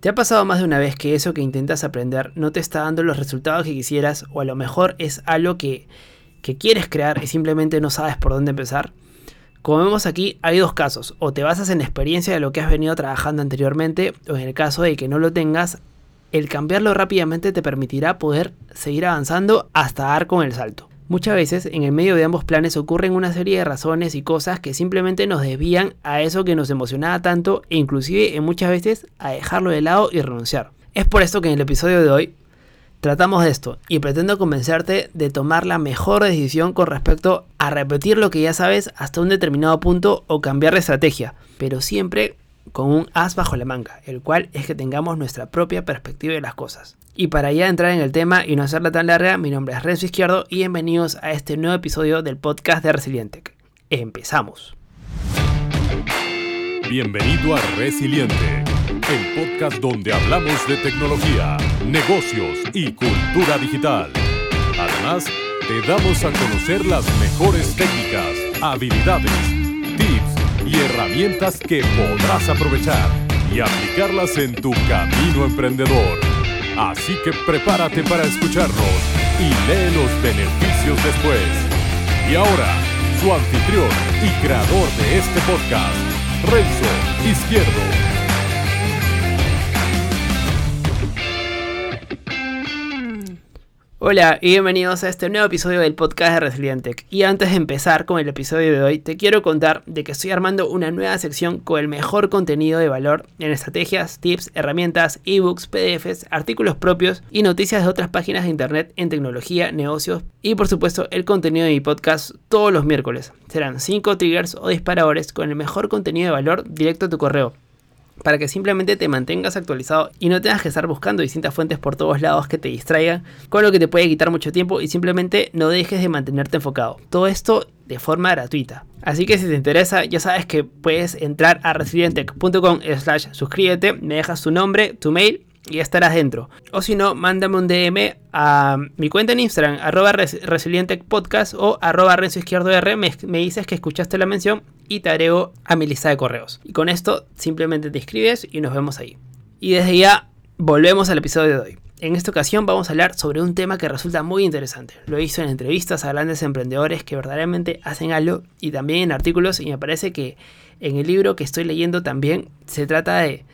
¿Te ha pasado más de una vez que eso que intentas aprender no te está dando los resultados que quisieras o a lo mejor es algo que, que quieres crear y simplemente no sabes por dónde empezar? Como vemos aquí, hay dos casos. O te basas en la experiencia de lo que has venido trabajando anteriormente, o en el caso de que no lo tengas, el cambiarlo rápidamente te permitirá poder seguir avanzando hasta dar con el salto. Muchas veces en el medio de ambos planes ocurren una serie de razones y cosas que simplemente nos desvían a eso que nos emocionaba tanto e inclusive en muchas veces a dejarlo de lado y renunciar. Es por esto que en el episodio de hoy tratamos de esto y pretendo convencerte de tomar la mejor decisión con respecto a repetir lo que ya sabes hasta un determinado punto o cambiar de estrategia, pero siempre con un as bajo la manga, el cual es que tengamos nuestra propia perspectiva de las cosas. Y para ya entrar en el tema y no hacerla tan larga, mi nombre es Renzo Izquierdo y bienvenidos a este nuevo episodio del podcast de Resiliente. Empezamos. Bienvenido a Resiliente, el podcast donde hablamos de tecnología, negocios y cultura digital. Además, te damos a conocer las mejores técnicas, habilidades, herramientas que podrás aprovechar y aplicarlas en tu camino emprendedor. Así que prepárate para escucharnos y lee los beneficios después. Y ahora, su anfitrión y creador de este podcast, Renzo Izquierdo. Hola y bienvenidos a este nuevo episodio del podcast de Resiliente. Y antes de empezar con el episodio de hoy, te quiero contar de que estoy armando una nueva sección con el mejor contenido de valor en estrategias, tips, herramientas, ebooks, PDFs, artículos propios y noticias de otras páginas de internet en tecnología, negocios y por supuesto el contenido de mi podcast todos los miércoles. Serán 5 triggers o disparadores con el mejor contenido de valor directo a tu correo para que simplemente te mantengas actualizado y no tengas que estar buscando distintas fuentes por todos lados que te distraigan, con lo que te puede quitar mucho tiempo y simplemente no dejes de mantenerte enfocado. Todo esto de forma gratuita. Así que si te interesa, ya sabes que puedes entrar a resilientech.com slash suscríbete, me dejas tu nombre, tu mail y estarás dentro. O si no, mándame un DM a mi cuenta en Instagram, arroba resilientechpodcast o arroba renzo izquierdo me, dices que escuchaste la mención y te agrego a mi lista de correos. Y con esto simplemente te escribes y nos vemos ahí. Y desde ya volvemos al episodio de hoy. En esta ocasión vamos a hablar sobre un tema que resulta muy interesante. Lo hizo en entrevistas a grandes emprendedores que verdaderamente hacen algo y también en artículos y me parece que en el libro que estoy leyendo también se trata de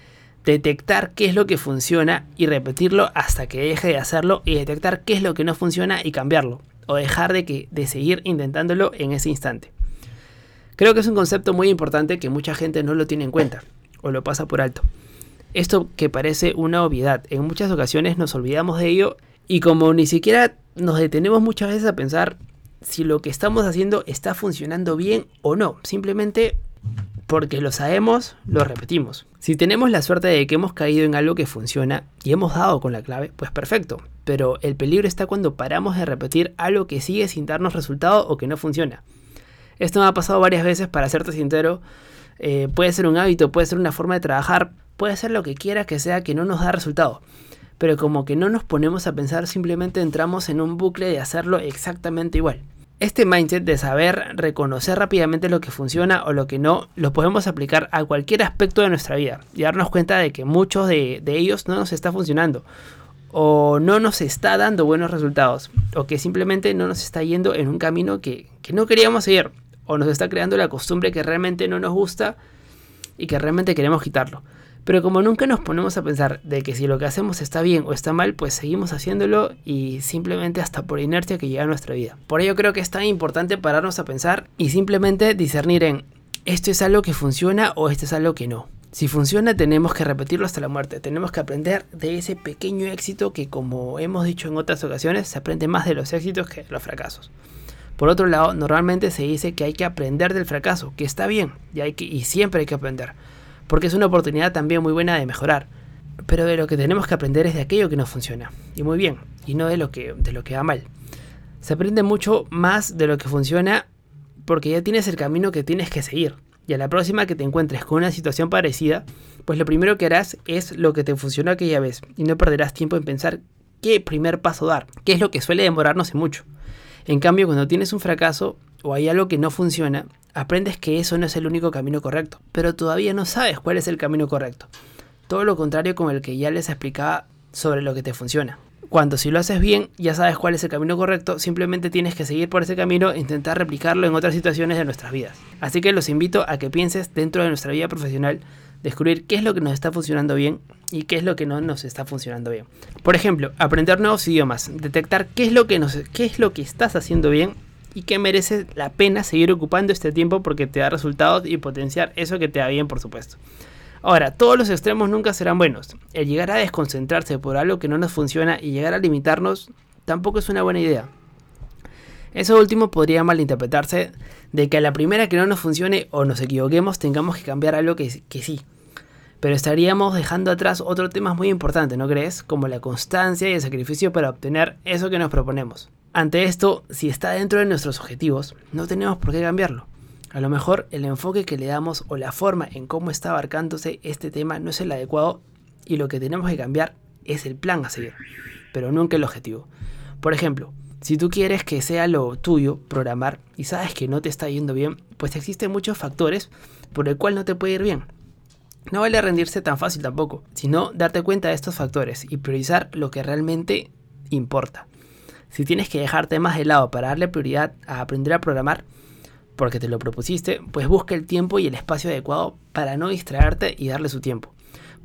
detectar qué es lo que funciona y repetirlo hasta que deje de hacerlo y detectar qué es lo que no funciona y cambiarlo o dejar de, que, de seguir intentándolo en ese instante. Creo que es un concepto muy importante que mucha gente no lo tiene en cuenta o lo pasa por alto. Esto que parece una obviedad, en muchas ocasiones nos olvidamos de ello y como ni siquiera nos detenemos muchas veces a pensar si lo que estamos haciendo está funcionando bien o no, simplemente porque lo sabemos, lo repetimos. Si tenemos la suerte de que hemos caído en algo que funciona y hemos dado con la clave, pues perfecto. Pero el peligro está cuando paramos de repetir algo que sigue sin darnos resultado o que no funciona. Esto me ha pasado varias veces, para serte sincero. Eh, puede ser un hábito, puede ser una forma de trabajar, puede ser lo que quiera que sea que no nos da resultado. Pero como que no nos ponemos a pensar, simplemente entramos en un bucle de hacerlo exactamente igual. Este mindset de saber reconocer rápidamente lo que funciona o lo que no, lo podemos aplicar a cualquier aspecto de nuestra vida y darnos cuenta de que muchos de, ellos no nos está funcionando o no nos está dando buenos resultados o que simplemente no nos está yendo en un camino que, que no queríamos seguir o nos está creando la costumbre que realmente no nos gusta y que realmente queremos quitarlo. Pero como nunca nos ponemos a pensar de que si lo que hacemos está bien o está mal, pues seguimos haciéndolo y simplemente hasta por inercia que llega a nuestra vida. Por ello creo que es tan importante pararnos a pensar y simplemente discernir en esto es algo que funciona o esto es algo que no. Si funciona tenemos que repetirlo hasta la muerte, tenemos que aprender de ese pequeño éxito que como hemos dicho en otras ocasiones se aprende más de los éxitos que de los fracasos. Por otro lado, normalmente se dice que hay que aprender del fracaso, que está bien y, hay que, y siempre hay que aprender porque es una oportunidad también muy buena de mejorar. Pero de lo que tenemos que aprender es de aquello que no funciona, y muy bien, y no de lo que, de lo que va mal. Se aprende mucho más de lo que funciona porque ya tienes el camino que tienes que seguir. Y a la próxima que te encuentres con una situación parecida, pues lo primero que harás es lo que te funcionó aquella vez y no perderás tiempo en pensar qué primer paso dar, que es lo que suele demorarnos mucho. En cambio, cuando tienes un fracaso o hay algo que no funciona, aprendes que eso no es el único camino correcto, pero todavía no sabes cuál es el camino correcto. Todo lo contrario con el que ya les explicaba sobre lo que te funciona. Cuando si lo haces bien, ya sabes cuál es el camino correcto, simplemente tienes que seguir por ese camino e intentar replicarlo en otras situaciones de nuestras vidas. Así que los invito a que pienses dentro de nuestra vida profesional, descubrir qué es lo que nos está funcionando bien y qué es lo que no nos está funcionando bien. Por ejemplo, aprender nuevos idiomas, detectar qué es lo que, nos, qué es lo que estás haciendo bien y que merece la pena seguir ocupando este tiempo porque te da resultados y potenciar eso que te da bien, por supuesto. Ahora, todos los extremos nunca serán buenos. El llegar a desconcentrarse por algo que no nos funciona y llegar a limitarnos tampoco es una buena idea. Eso último podría malinterpretarse de que a la primera que no nos funcione o nos equivoquemos tengamos que cambiar algo que, que sí. Pero estaríamos dejando atrás otro tema muy importante, ¿no crees? Como la constancia y el sacrificio para obtener eso que nos proponemos. Ante esto, si está dentro de nuestros objetivos, no tenemos por qué cambiarlo. A lo mejor el enfoque que le damos o la forma en cómo está abarcándose este tema no es el adecuado y lo que tenemos que cambiar es el plan a seguir, pero nunca el objetivo. Por ejemplo, si tú quieres que sea lo tuyo programar y sabes que no te está yendo bien, pues existen muchos factores por el cual no te puede ir bien. No vale rendirse tan fácil tampoco, sino darte cuenta de estos factores y priorizar lo que realmente importa. Si tienes que dejarte más de lado para darle prioridad a aprender a programar, porque te lo propusiste, pues busca el tiempo y el espacio adecuado para no distraerte y darle su tiempo.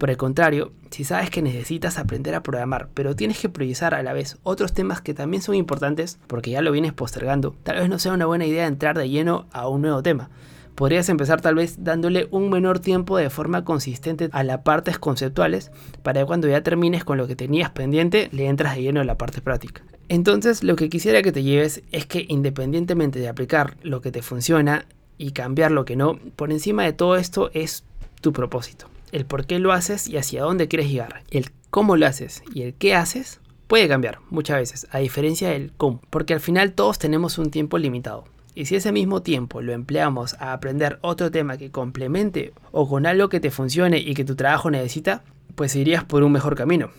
Por el contrario, si sabes que necesitas aprender a programar, pero tienes que priorizar a la vez otros temas que también son importantes, porque ya lo vienes postergando, tal vez no sea una buena idea entrar de lleno a un nuevo tema. Podrías empezar tal vez dándole un menor tiempo de forma consistente a las partes conceptuales para que cuando ya termines con lo que tenías pendiente le entras de lleno a la parte práctica. Entonces lo que quisiera que te lleves es que independientemente de aplicar lo que te funciona y cambiar lo que no, por encima de todo esto es tu propósito. El por qué lo haces y hacia dónde quieres llegar. El cómo lo haces y el qué haces puede cambiar muchas veces, a diferencia del cómo, porque al final todos tenemos un tiempo limitado. Y si ese mismo tiempo lo empleamos a aprender otro tema que complemente o con algo que te funcione y que tu trabajo necesita, pues irías por un mejor camino.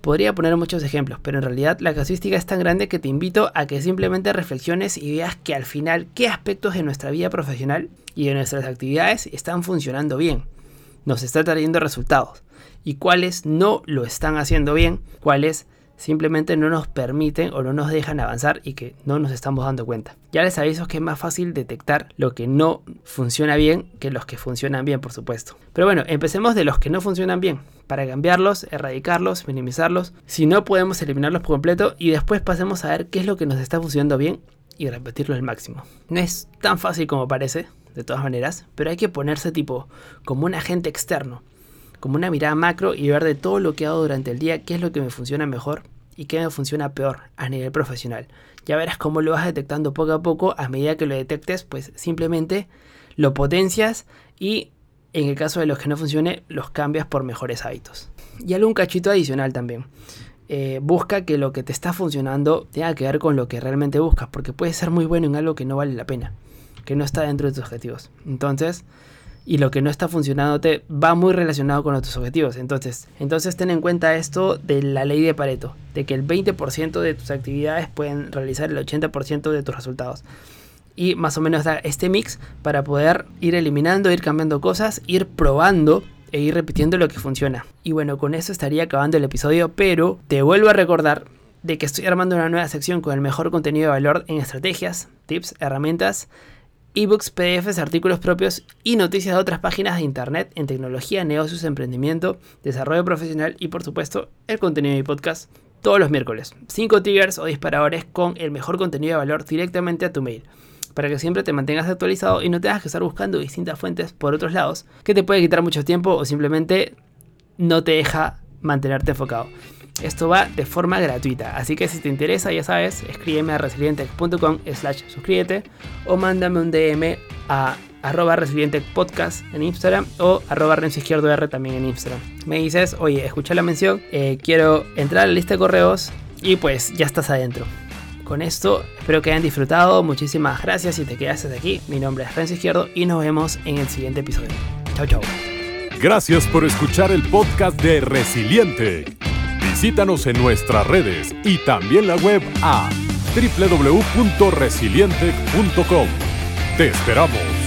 Podría poner muchos ejemplos, pero en realidad la casuística es tan grande que te invito a que simplemente reflexiones y veas que al final qué aspectos de nuestra vida profesional y de nuestras actividades están funcionando bien, nos está trayendo resultados y cuáles no lo están haciendo bien, cuáles simplemente no nos permiten o no nos dejan avanzar y que no nos estamos dando cuenta. Ya les aviso que es más fácil detectar lo que no funciona bien que los que funcionan bien, por supuesto. Pero bueno, empecemos de los que no funcionan bien, para cambiarlos, erradicarlos, minimizarlos. Si no podemos eliminarlos por completo y después pasemos a ver qué es lo que nos está funcionando bien y repetirlo al máximo. No es tan fácil como parece, de todas maneras, pero hay que ponerse tipo como un agente externo como una mirada macro y ver de todo lo que hago durante el día qué es lo que me funciona mejor y qué me funciona peor a nivel profesional. Ya verás cómo lo vas detectando poco a poco, a medida que lo detectes, pues simplemente lo potencias y en el caso de los que no funcione, los cambias por mejores hábitos. Y algún cachito adicional también. Eh, busca que lo que te está funcionando tenga que ver con lo que realmente buscas, porque puede ser muy bueno en algo que no vale la pena, que no está dentro de tus objetivos. Entonces, y lo que no está funcionando te va muy relacionado con tus objetivos. Entonces, entonces ten en cuenta esto de la ley de Pareto, de que el 20% de tus actividades pueden realizar el 80% de tus resultados. Y más o menos da este mix para poder ir eliminando, ir cambiando cosas, ir probando e ir repitiendo lo que funciona. Y bueno, con eso estaría acabando el episodio, pero te vuelvo a recordar de que estoy armando una nueva sección con el mejor contenido de valor en estrategias, tips, herramientas ebooks, PDFs, artículos propios y noticias de otras páginas de internet en tecnología, negocios, emprendimiento, desarrollo profesional y por supuesto el contenido de mi podcast todos los miércoles. 5 triggers o disparadores con el mejor contenido de valor directamente a tu mail. Para que siempre te mantengas actualizado y no tengas que estar buscando distintas fuentes por otros lados, que te puede quitar mucho tiempo o simplemente no te deja mantenerte enfocado. Esto va de forma gratuita, así que si te interesa, ya sabes, escríbeme a resilientec.com slash suscríbete o mándame un DM a arroba resilientecpodcast en Instagram o arroba izquierdo R también en Instagram. Me dices, oye, escucha la mención, eh, quiero entrar a la lista de correos y pues ya estás adentro. Con esto, espero que hayan disfrutado. Muchísimas gracias si te quedas aquí. Mi nombre es Renzo Izquierdo y nos vemos en el siguiente episodio. Chao, chao. Gracias por escuchar el podcast de Resiliente. Visítanos en nuestras redes y también la web a www.resiliente.com. Te esperamos.